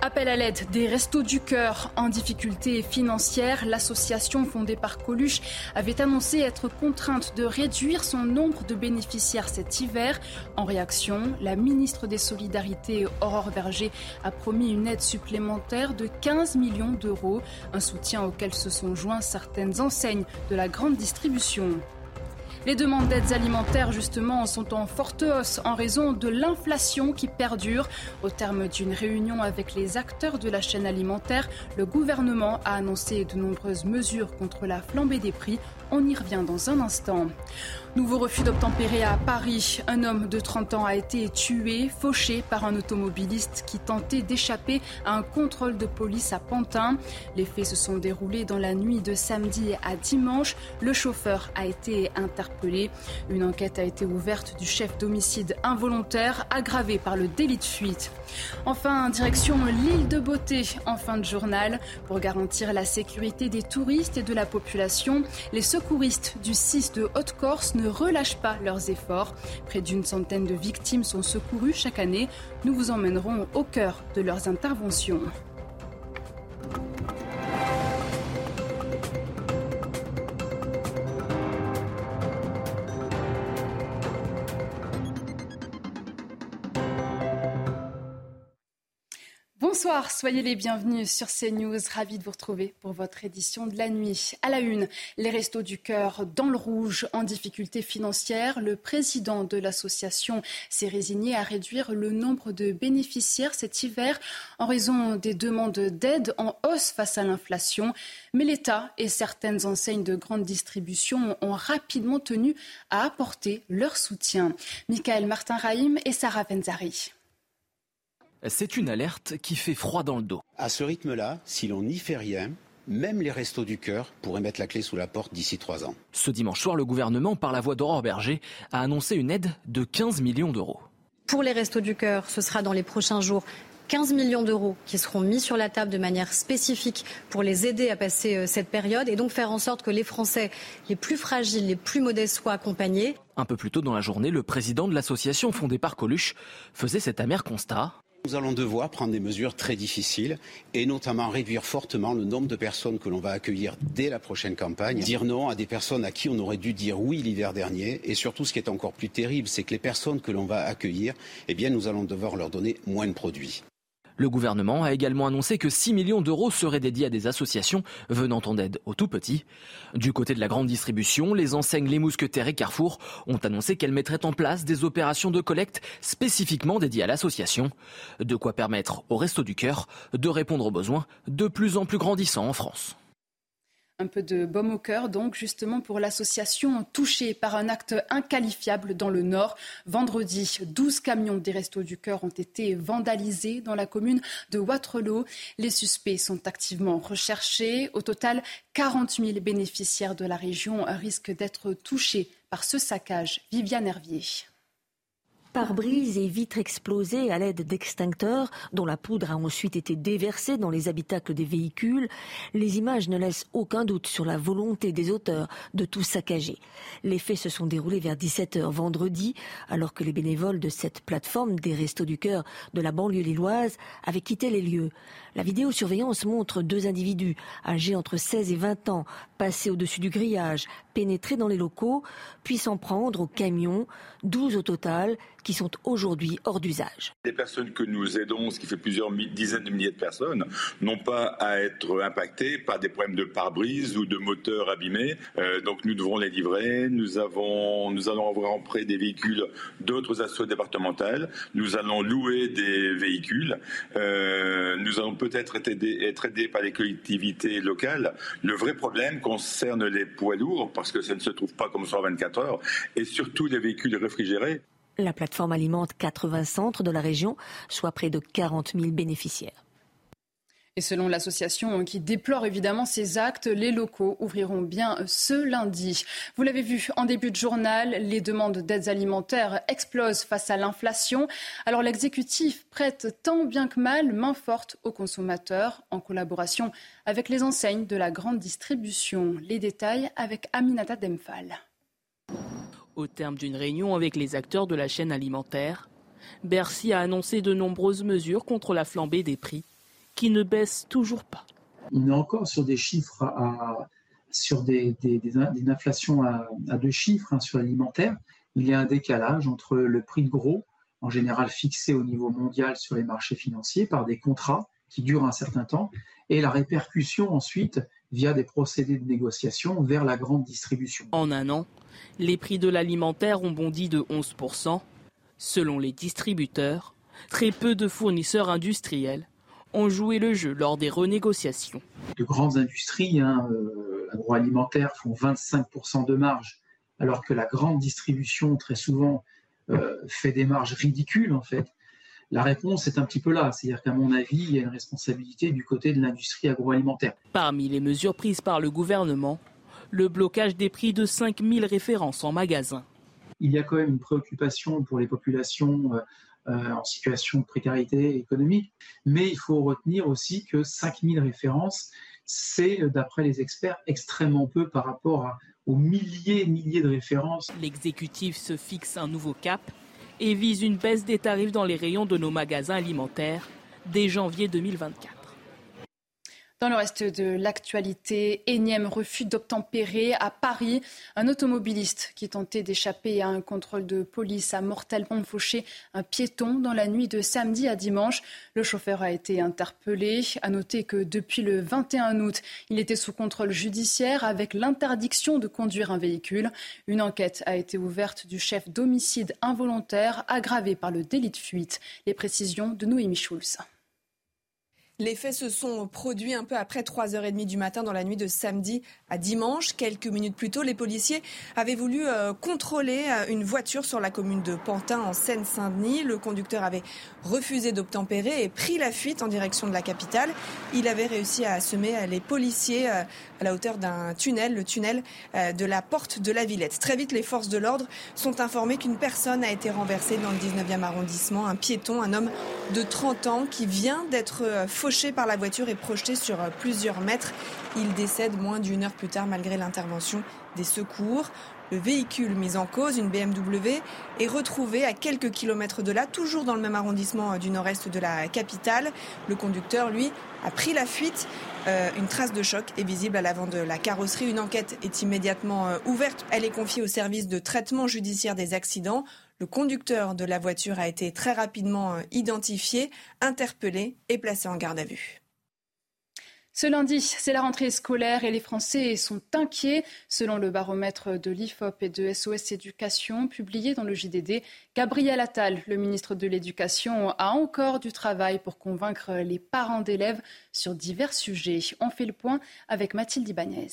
Appel à l'aide des Restos du Cœur en difficulté financière. L'association fondée par Coluche avait annoncé être contrainte de réduire son nombre de bénéficiaires cet hiver. En réaction, la ministre des Solidarités, Aurore Berger, a promis une aide supplémentaire de 15 millions d'euros, un soutien auquel se sont joints certaines enseignes de la grande distribution. Les demandes d'aides alimentaires, justement, sont en forte hausse en raison de l'inflation qui perdure. Au terme d'une réunion avec les acteurs de la chaîne alimentaire, le gouvernement a annoncé de nombreuses mesures contre la flambée des prix. On y revient dans un instant. Nouveau refus d'obtempérer à Paris. Un homme de 30 ans a été tué, fauché par un automobiliste qui tentait d'échapper à un contrôle de police à Pantin. Les faits se sont déroulés dans la nuit de samedi à dimanche. Le chauffeur a été interpellé. Une enquête a été ouverte du chef d'homicide involontaire aggravé par le délit de fuite. Enfin, direction l'île de Beauté en fin de journal. Pour garantir la sécurité des touristes et de la population, les secouristes du 6 de Haute-Corse ne relâchent pas leurs efforts. Près d'une centaine de victimes sont secourues chaque année. Nous vous emmènerons au cœur de leurs interventions. Bonsoir, soyez les bienvenus sur CNews. Ravi de vous retrouver pour votre édition de la nuit. À la une, les Restos du Cœur dans le rouge, en difficulté financière. Le président de l'association s'est résigné à réduire le nombre de bénéficiaires cet hiver en raison des demandes d'aide en hausse face à l'inflation. Mais l'État et certaines enseignes de grande distribution ont rapidement tenu à apporter leur soutien. Michael Martin-Raïm et Sarah Benzari. C'est une alerte qui fait froid dans le dos. À ce rythme-là, si l'on n'y fait rien, même les restos du cœur pourraient mettre la clé sous la porte d'ici trois ans. Ce dimanche soir, le gouvernement, par la voix d'Aurore Berger, a annoncé une aide de 15 millions d'euros. Pour les restos du cœur, ce sera dans les prochains jours 15 millions d'euros qui seront mis sur la table de manière spécifique pour les aider à passer cette période et donc faire en sorte que les Français les plus fragiles, les plus modestes soient accompagnés. Un peu plus tôt dans la journée, le président de l'association fondée par Coluche faisait cet amer constat. Nous allons devoir prendre des mesures très difficiles et notamment réduire fortement le nombre de personnes que l'on va accueillir dès la prochaine campagne, dire non à des personnes à qui on aurait dû dire oui l'hiver dernier et surtout ce qui est encore plus terrible, c'est que les personnes que l'on va accueillir, eh bien nous allons devoir leur donner moins de produits. Le gouvernement a également annoncé que 6 millions d'euros seraient dédiés à des associations venant en aide aux tout petits. Du côté de la grande distribution, les enseignes Les Mousquetaires et Carrefour ont annoncé qu'elles mettraient en place des opérations de collecte spécifiquement dédiées à l'association. De quoi permettre au Resto du Cœur de répondre aux besoins de plus en plus grandissants en France. Un peu de baume au cœur, donc, justement, pour l'association touchée par un acte inqualifiable dans le Nord. Vendredi, 12 camions des Restos du Cœur ont été vandalisés dans la commune de Waterloo. Les suspects sont activement recherchés. Au total, 40 000 bénéficiaires de la région risquent d'être touchés par ce saccage. Viviane Hervier pare-brise et vitres explosées à l'aide d'extincteurs dont la poudre a ensuite été déversée dans les habitacles des véhicules, les images ne laissent aucun doute sur la volonté des auteurs de tout saccager. Les faits se sont déroulés vers 17h vendredi, alors que les bénévoles de cette plateforme des Restos du Cœur de la banlieue lilloise avaient quitté les lieux. La vidéosurveillance montre deux individus âgés entre 16 et 20 ans passer au-dessus du grillage, pénétrer dans les locaux, puis s'en prendre au camion, 12 au total, qui sont aujourd'hui hors d'usage. Les personnes que nous aidons, ce qui fait plusieurs dizaines de milliers de personnes, n'ont pas à être impactées par des problèmes de pare-brise ou de moteurs abîmés. Euh, donc nous devrons les livrer. Nous, avons, nous allons avoir prêt des véhicules d'autres assauts départementales. Nous allons louer des véhicules. Euh, nous allons peut-être être aidés, être aidés par les collectivités locales. Le vrai problème concerne les poids lourds parce que ça ne se trouve pas comme ça 24 heures et surtout les véhicules réfrigérés. La plateforme alimente 80 centres de la région, soit près de 40 000 bénéficiaires. Et selon l'association qui déplore évidemment ces actes, les locaux ouvriront bien ce lundi. Vous l'avez vu en début de journal, les demandes d'aides alimentaires explosent face à l'inflation. Alors l'exécutif prête tant bien que mal main forte aux consommateurs en collaboration avec les enseignes de la grande distribution. Les détails avec Aminata Demphal. Au terme d'une réunion avec les acteurs de la chaîne alimentaire, Bercy a annoncé de nombreuses mesures contre la flambée des prix qui ne baisse toujours pas. On est encore sur des chiffres à, sur des, des, des, inflations à, deux chiffres hein, sur l'alimentaire. Il y a un décalage entre le prix de gros, en général fixé au niveau mondial sur les marchés financiers par des contrats qui durent un certain temps, et la répercussion ensuite via des procédés de négociation vers la grande distribution. En un an, les prix de l'alimentaire ont bondi de 11%. Selon les distributeurs, très peu de fournisseurs industriels ont joué le jeu lors des renégociations. De grandes industries hein, euh, agroalimentaires font 25% de marge, alors que la grande distribution, très souvent, euh, fait des marges ridicules, en fait. La réponse est un petit peu là, c'est-à-dire qu'à mon avis, il y a une responsabilité du côté de l'industrie agroalimentaire. Parmi les mesures prises par le gouvernement, le blocage des prix de 5000 références en magasin. Il y a quand même une préoccupation pour les populations euh, en situation de précarité économique. Mais il faut retenir aussi que 5000 références, c'est, d'après les experts, extrêmement peu par rapport aux milliers et milliers de références. L'exécutif se fixe un nouveau cap et vise une baisse des tarifs dans les rayons de nos magasins alimentaires dès janvier 2024. Dans le reste de l'actualité, énième refus d'obtempérer à Paris. Un automobiliste qui tentait d'échapper à un contrôle de police a mortellement fauché un piéton dans la nuit de samedi à dimanche. Le chauffeur a été interpellé. À noter que depuis le 21 août, il était sous contrôle judiciaire avec l'interdiction de conduire un véhicule. Une enquête a été ouverte du chef d'homicide involontaire aggravé par le délit de fuite. Les précisions de Noémie Schulz. Les faits se sont produits un peu après 3h30 du matin dans la nuit de samedi à dimanche. Quelques minutes plus tôt, les policiers avaient voulu euh, contrôler euh, une voiture sur la commune de Pantin en Seine-Saint-Denis. Le conducteur avait refusé d'obtempérer et pris la fuite en direction de la capitale. Il avait réussi à semer euh, les policiers à la hauteur d'un tunnel, le tunnel de la porte de la Villette. Très vite, les forces de l'ordre sont informées qu'une personne a été renversée dans le 19e arrondissement, un piéton, un homme de 30 ans qui vient d'être fauché par la voiture et projeté sur euh, plusieurs mètres. Il décède moins d'une heure plus tard malgré l'intervention des secours. Le véhicule mis en cause, une BMW, est retrouvé à quelques kilomètres de là, toujours dans le même arrondissement euh, du nord-est de la capitale. Le conducteur, lui, a pris la fuite. Euh, une trace de choc est visible à l'avant de la carrosserie. Une enquête est immédiatement ouverte. Elle est confiée au service de traitement judiciaire des accidents. Le conducteur de la voiture a été très rapidement euh, identifié, interpellé et placé en garde à vue. Ce lundi, c'est la rentrée scolaire et les Français sont inquiets. Selon le baromètre de l'IFOP et de SOS Éducation publié dans le JDD, Gabriel Attal, le ministre de l'Éducation, a encore du travail pour convaincre les parents d'élèves sur divers sujets. On fait le point avec Mathilde Ibanez.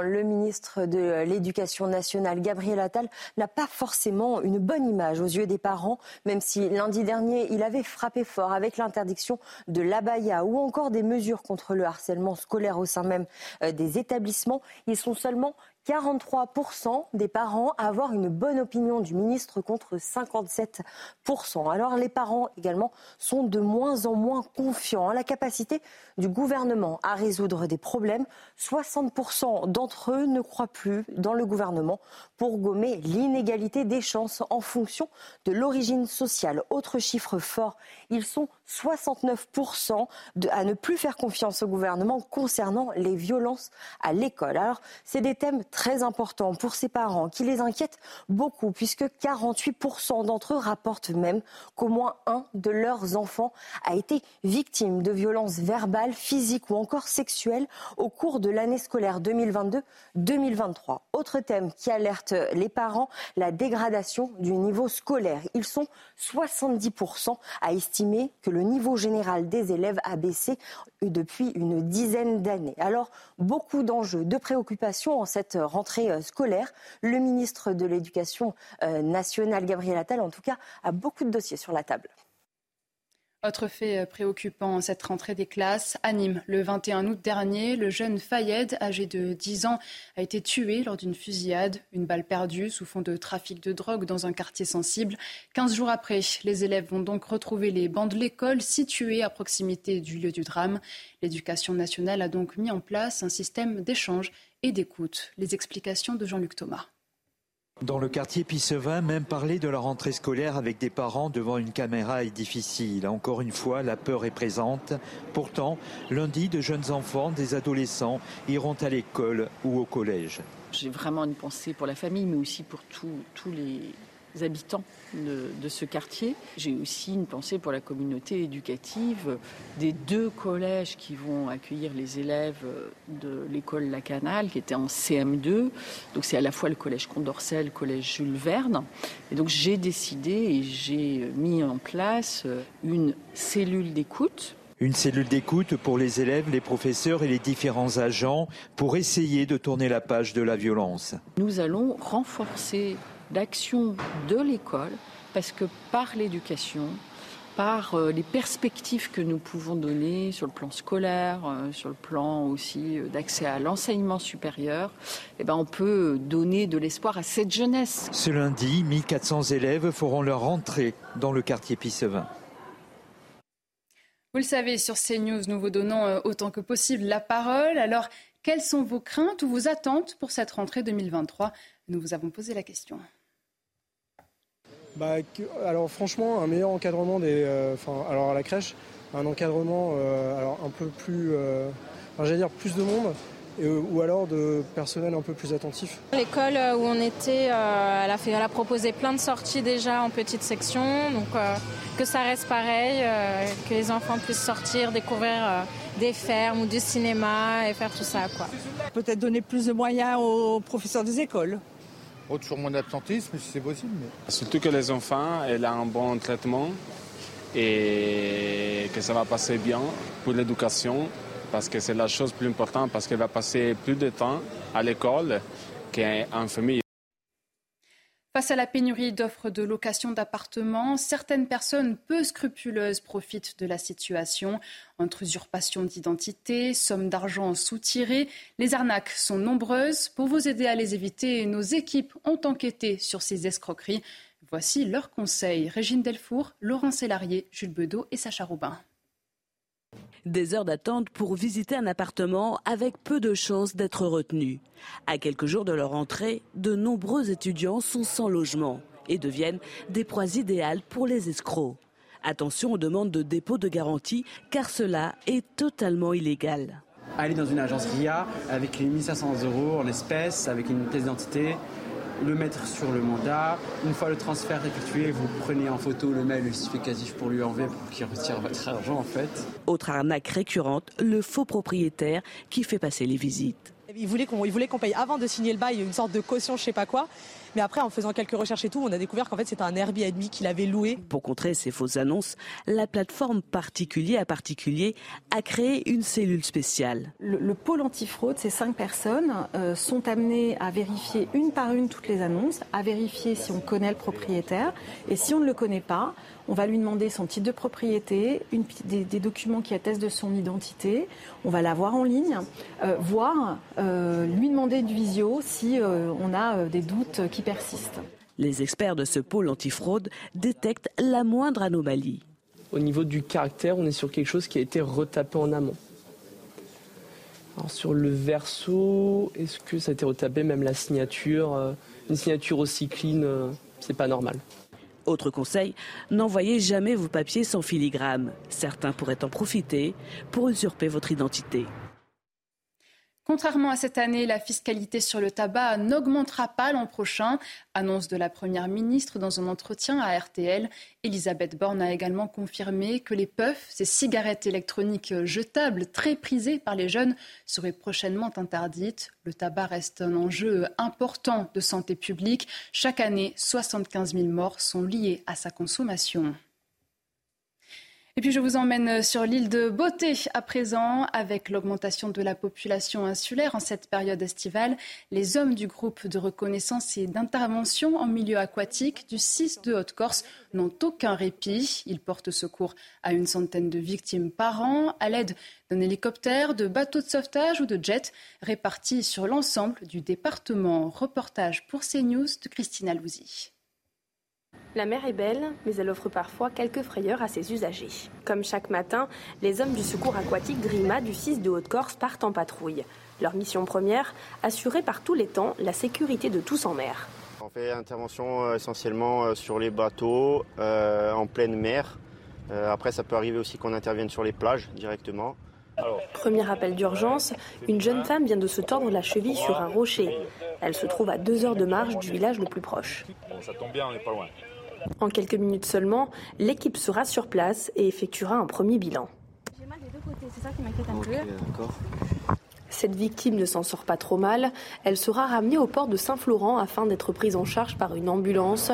Le ministre de l'Éducation nationale, Gabriel Attal, n'a pas forcément une bonne image aux yeux des parents, même si lundi dernier, il avait frappé fort avec l'interdiction de l'abaya ou encore des mesures contre le harcèlement scolaire au sein même euh, des établissements. Ils sont seulement 43% des parents à avoir une bonne opinion du ministre contre 57%. Alors les parents également sont de moins en moins confiants à la capacité du gouvernement à résoudre des problèmes. 60% d'entre eux ne croient plus dans le gouvernement pour gommer l'inégalité des chances en fonction de l'origine sociale. Autre chiffre fort, ils sont 69% à ne plus faire confiance au gouvernement concernant les violences à l'école. Alors, c'est des thèmes très importants pour ces parents qui les inquiètent beaucoup puisque 48% d'entre eux rapportent même qu'au moins un de leurs enfants a été victime de violences verbales, physiques ou encore sexuelles au cours de l'année scolaire 2022-2023. Autre thème qui alerte les parents, la dégradation du niveau scolaire. Ils sont 70% à estimer que le niveau général des élèves a baissé depuis une dizaine d'années. Alors, beaucoup d'enjeux, de préoccupations en cette rentrée scolaire. Le ministre de l'Éducation nationale, Gabriel Attal, en tout cas, a beaucoup de dossiers sur la table. Autre fait euh, préoccupant, cette rentrée des classes. À le 21 août dernier, le jeune Fayed, âgé de 10 ans, a été tué lors d'une fusillade. Une balle perdue sous fond de trafic de drogue dans un quartier sensible. 15 jours après, les élèves vont donc retrouver les bancs de l'école situés à proximité du lieu du drame. L'éducation nationale a donc mis en place un système d'échange et d'écoute. Les explications de Jean-Luc Thomas. Dans le quartier Pissevin, même parler de la rentrée scolaire avec des parents devant une caméra est difficile. Encore une fois, la peur est présente. Pourtant, lundi, de jeunes enfants, des adolescents iront à l'école ou au collège. J'ai vraiment une pensée pour la famille, mais aussi pour tous les habitants de, ce quartier. J'ai aussi une pensée pour la communauté éducative des deux collèges qui vont accueillir les élèves de l'école La Canale, qui était en CM2. Donc c'est à la fois le collège Condorcet, le collège Jules Verne. Et donc j'ai décidé et j'ai mis en place une cellule d'écoute une cellule d'écoute pour les élèves, les professeurs et les différents agents pour essayer de tourner la page de la violence. Nous allons renforcer d'action de l'école, parce que par l'éducation, par euh, les perspectives que nous pouvons donner sur le plan scolaire, euh, sur le plan aussi euh, d'accès à l'enseignement supérieur, eh ben on peut donner de l'espoir à cette jeunesse. Ce lundi, 1400 élèves feront leur rentrée dans le quartier Pissevin. Vous le savez, sur CNews, nous vous donnons autant que possible la parole. Alors, quelles sont vos craintes ou vos attentes pour cette rentrée 2023 Nous vous avons posé la question. Bah, alors franchement, un meilleur encadrement des, euh, alors à la crèche, un encadrement euh, alors un peu plus, euh, j'allais dire plus de monde, ou alors de personnel un peu plus attentif. L'école où on était, elle, a fait, elle a proposé plein de sorties déjà en petite section, donc que ça reste pareil, que les enfants puissent sortir, découvrir des fermes ou du cinéma et faire tout ça. Peut-être donner plus de moyens aux professeurs des écoles. Oh, toujours moins d'absentisme si c'est possible. Surtout que les enfants aient un bon traitement et que ça va passer bien pour l'éducation parce que c'est la chose plus importante parce qu'elle va passer plus de temps à l'école qu'en famille. Face à la pénurie d'offres de location d'appartements, certaines personnes peu scrupuleuses profitent de la situation. Entre usurpation d'identité, sommes d'argent soutirées, les arnaques sont nombreuses. Pour vous aider à les éviter, nos équipes ont enquêté sur ces escroqueries. Voici leurs conseils. Régine Delfour, Laurent Sélarié, Jules Bedeau et Sacha Robin. Des heures d'attente pour visiter un appartement avec peu de chances d'être retenu. À quelques jours de leur entrée, de nombreux étudiants sont sans logement et deviennent des proies idéales pour les escrocs. Attention aux demandes de dépôt de garantie car cela est totalement illégal. Aller dans une agence RIA avec les 1500 euros en espèces, avec une pièce d'identité, le mettre sur le mandat. Une fois le transfert effectué, vous prenez en photo le mail justificatif pour lui enlever pour qu'il retire votre argent en fait. Autre arnaque récurrente, le faux propriétaire qui fait passer les visites. Il voulait qu'on paye avant de signer le bail une sorte de caution, je sais pas quoi. Mais après, en faisant quelques recherches et tout, on a découvert qu'en fait, c'était un Airbnb qu'il avait loué. Pour contrer ces fausses annonces, la plateforme particulier à particulier a créé une cellule spéciale. Le, pôle antifraude, ces cinq personnes euh, sont amenées à vérifier une par une toutes les annonces, à vérifier si on connaît le propriétaire. Et si on ne le connaît pas, on va lui demander son titre de propriété, des, documents qui attestent de son identité. On va la voir en ligne, euh, voir, euh, lui demander du visio si on a des doutes qui persistent. Les experts de ce pôle antifraude détectent la moindre anomalie. Au niveau du caractère, on est sur quelque chose qui a été retapé en amont. Alors sur le verso, est-ce que ça a été retapé, même la signature euh, Une signature aussi clean, euh, c'est pas normal. Autre conseil, n'envoyez jamais vos papiers sans filigrane. Certains pourraient en profiter pour usurper votre identité. Contrairement à cette année, la fiscalité sur le tabac n'augmentera pas l'an prochain, annonce de la Première ministre dans un entretien à RTL. Elisabeth Borne a également confirmé que les puffs, ces cigarettes électroniques jetables très prisées par les jeunes, seraient prochainement interdites. Le tabac reste un enjeu important de santé publique. Chaque année, 75 000 morts sont liées à sa consommation. Et puis je vous emmène sur l'île de Beauté à présent. Avec l'augmentation de la population insulaire en cette période estivale, les hommes du groupe de reconnaissance et d'intervention en milieu aquatique du 6 de Haute-Corse n'ont aucun répit. Ils portent secours à une centaine de victimes par an à l'aide d'un hélicoptère, de bateaux de sauvetage ou de jets répartis sur l'ensemble du département. Reportage pour CNews de Christina Louzy. La mer est belle, mais elle offre parfois quelques frayeurs à ses usagers. Comme chaque matin, les hommes du secours aquatique Grima du 6 de Haute-Corse partent en patrouille. Leur mission première, assurer par tous les temps la sécurité de tous en mer. On fait intervention euh, essentiellement euh, sur les bateaux, euh, en pleine mer. après, ça peut arriver aussi qu'on intervienne sur les plages directement. Premier appel d'urgence, une jeune femme vient de se tordre la cheville sur un rocher. Elle se trouve à deux heures de marche du village le plus proche. ça tombe bien, on n'est pas loin. En quelques minutes seulement, l'équipe sera sur place et effectuera un premier bilan. J'ai mal des deux côtés, c'est ça qui m'inquiète un peu. Cette victime ne s'en sort pas trop mal. Elle sera ramenée au port de Saint-Florent afin d'être prise en charge par une ambulance.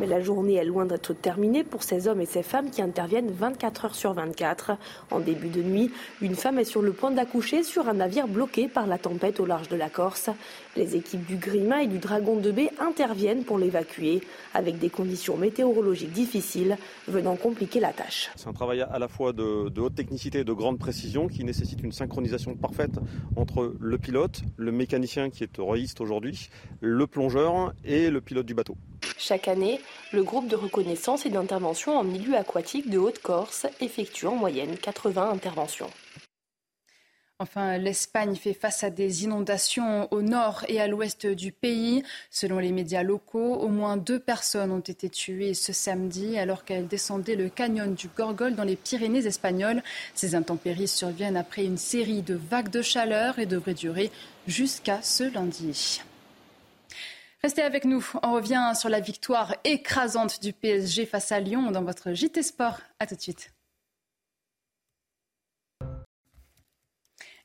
Mais la journée est loin d'être terminée pour ces hommes et ces femmes qui interviennent 24 heures sur 24. En début de nuit, une femme est sur le point d'accoucher sur un navire bloqué par la tempête au large de la Corse. Les équipes du Grima et du Dragon de Baie interviennent pour l'évacuer, avec des conditions météorologiques difficiles venant compliquer la tâche. C'est un travail à la fois de, de haute technicité et de grande précision qui nécessite une synchronisation parfaite entre le pilote, le mécanicien qui est royiste aujourd'hui, le plongeur et le pilote du bateau. Chaque année, le groupe de reconnaissance et d'intervention en milieu aquatique de Haute-Corse effectue en moyenne 80 interventions. Enfin, l'Espagne fait face à des inondations au nord et à l'ouest du pays. Selon les médias locaux, au moins deux personnes ont été tuées ce samedi alors qu'elles descendaient le canyon du Gorgol dans les Pyrénées espagnoles. Ces intempéries surviennent après une série de vagues de chaleur et devraient durer jusqu'à ce lundi. Restez avec nous. On revient sur la victoire écrasante du PSG face à Lyon dans votre JT Sport. À tout de suite.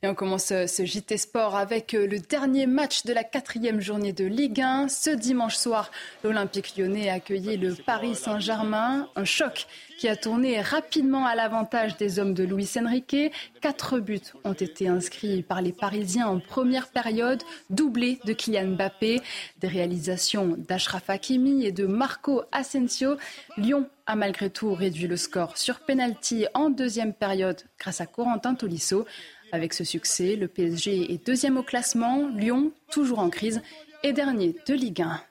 Et on commence euh, ce JT Sport avec euh, le dernier match de la quatrième journée de Ligue 1. Ce dimanche soir, l'Olympique lyonnais a accueilli le Paris Saint-Germain. Un choc qui a tourné rapidement à l'avantage des hommes de Luis Enrique. Quatre buts ont été inscrits par les Parisiens en première période, doublés de Kylian Mbappé. Des réalisations d'Ashraf Hakimi et de Marco Asensio. Lyon a malgré tout réduit le score sur penalty en deuxième période grâce à Corentin Tolisso. Avec ce succès, le PSG est deuxième au classement, Lyon, toujours en crise, est dernier de Ligue 1.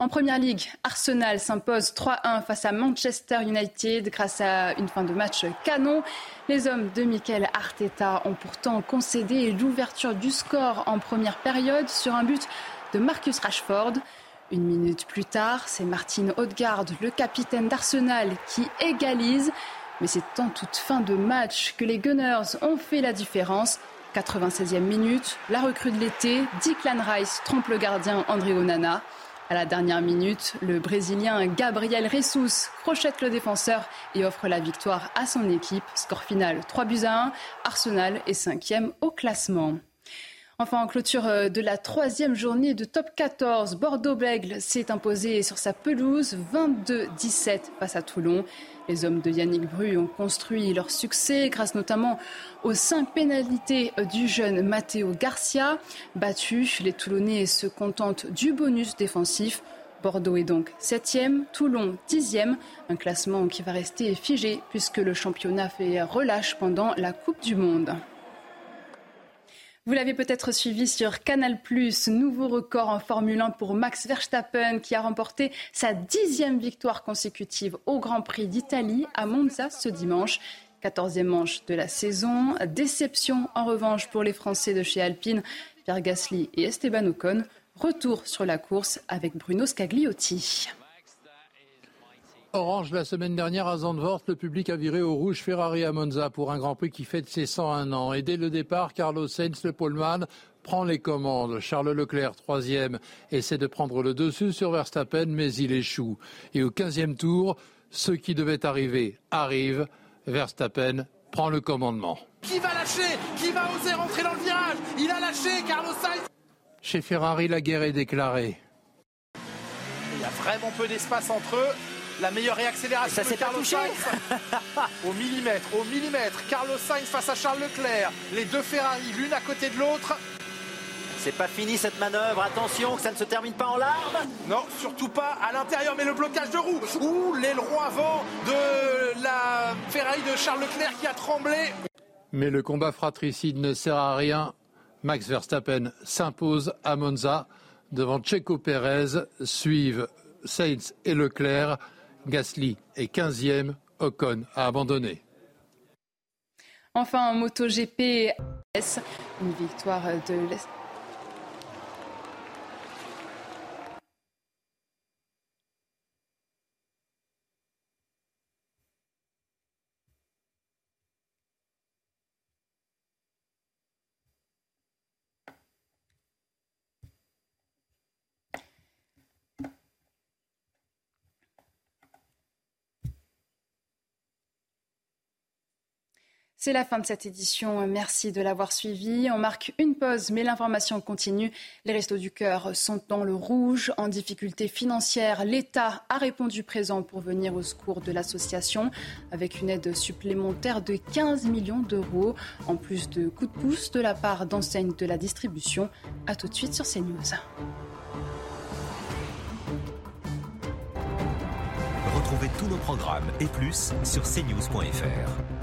En Première Ligue, Arsenal s'impose 3-1 face à Manchester United grâce à une fin de match canon. Les hommes de Mikel Arteta ont pourtant concédé l'ouverture du score en première période sur un but de Marcus Rashford. Une minute plus tard, c'est Martin Odegaard, le capitaine d'Arsenal, qui égalise. Mais c'est en toute fin de match que les Gunners ont fait la différence. 96e minute, la recrue de l'été, Declan Rice trompe le gardien André Onana. À la dernière minute, le Brésilien Gabriel Jesus crochette le défenseur et offre la victoire à son équipe. Score final 3 buts à 1. Arsenal est cinquième au classement. Enfin, en clôture euh, de la troisième journée de top 14, Bordeaux-Bègle s'est imposé sur sa pelouse 22-17 face à Toulon. Les hommes de Yannick Bru ont construit leur succès grâce notamment aux cinq pénalités du jeune Matteo Garcia. Battu, les Toulonnais se contentent du bonus défensif. Bordeaux est donc septième, Toulon dixième, un classement qui va rester figé puisque le championnat fait relâche pendant la Coupe du Monde. Vous l'avez peut-être suivi sur Canal+, nouveau record en Formule 1 pour Max Verstappen qui a remporté sa dixième victoire consécutive au Grand Prix d'Italie à Monza ce dimanche. Quatorzième manche de la saison. Déception en revanche pour les Français de chez Alpine, Pierre Gasly et Esteban Ocon. Retour sur la course avec Bruno Scagliotti. Orange la semaine dernière à Zandvoort, le public a viré au rouge Ferrari à Monza pour un Grand Prix qui fête ses 101 ans. Et dès le départ, Carlos Sainz, le poleman, prend les commandes. Charles Leclerc, troisième, essaie de prendre le dessus sur Verstappen, mais il échoue. Et au 15e tour, ce qui devait arriver arrive. Verstappen prend le commandement. Qui va lâcher? Qui va oser rentrer dans le virage? Il a lâché, Carlos Sainz Chez Ferrari, la guerre est déclarée. Il y a vraiment peu d'espace entre eux. La meilleure réaccélération ça de Carlos Sainz. au millimètre, au millimètre. Carlos Sainz face à Charles Leclerc. Les deux Ferrari, l'une à côté de l'autre. C'est pas fini cette manœuvre, attention que ça ne se termine pas en larmes. Non, surtout pas à l'intérieur, mais le blocage de roue. Ouh, l'aileron avant de la Ferrari de Charles Leclerc qui a tremblé. Mais le combat fratricide ne sert à rien. Max Verstappen s'impose à Monza. Devant Checo Pérez suivent Sainz et Leclerc. Gasly est 15e. Ocon a abandonné. Enfin, en MotoGP, une victoire de C'est la fin de cette édition. Merci de l'avoir suivi. On marque une pause, mais l'information continue. Les Restos du Cœur sont dans le rouge, en difficulté financière. L'État a répondu présent pour venir au secours de l'association avec une aide supplémentaire de 15 millions d'euros, en plus de coups de pouce de la part d'enseignes de la distribution. A tout de suite sur CNews. Retrouvez tous nos programmes et plus sur cnews.fr.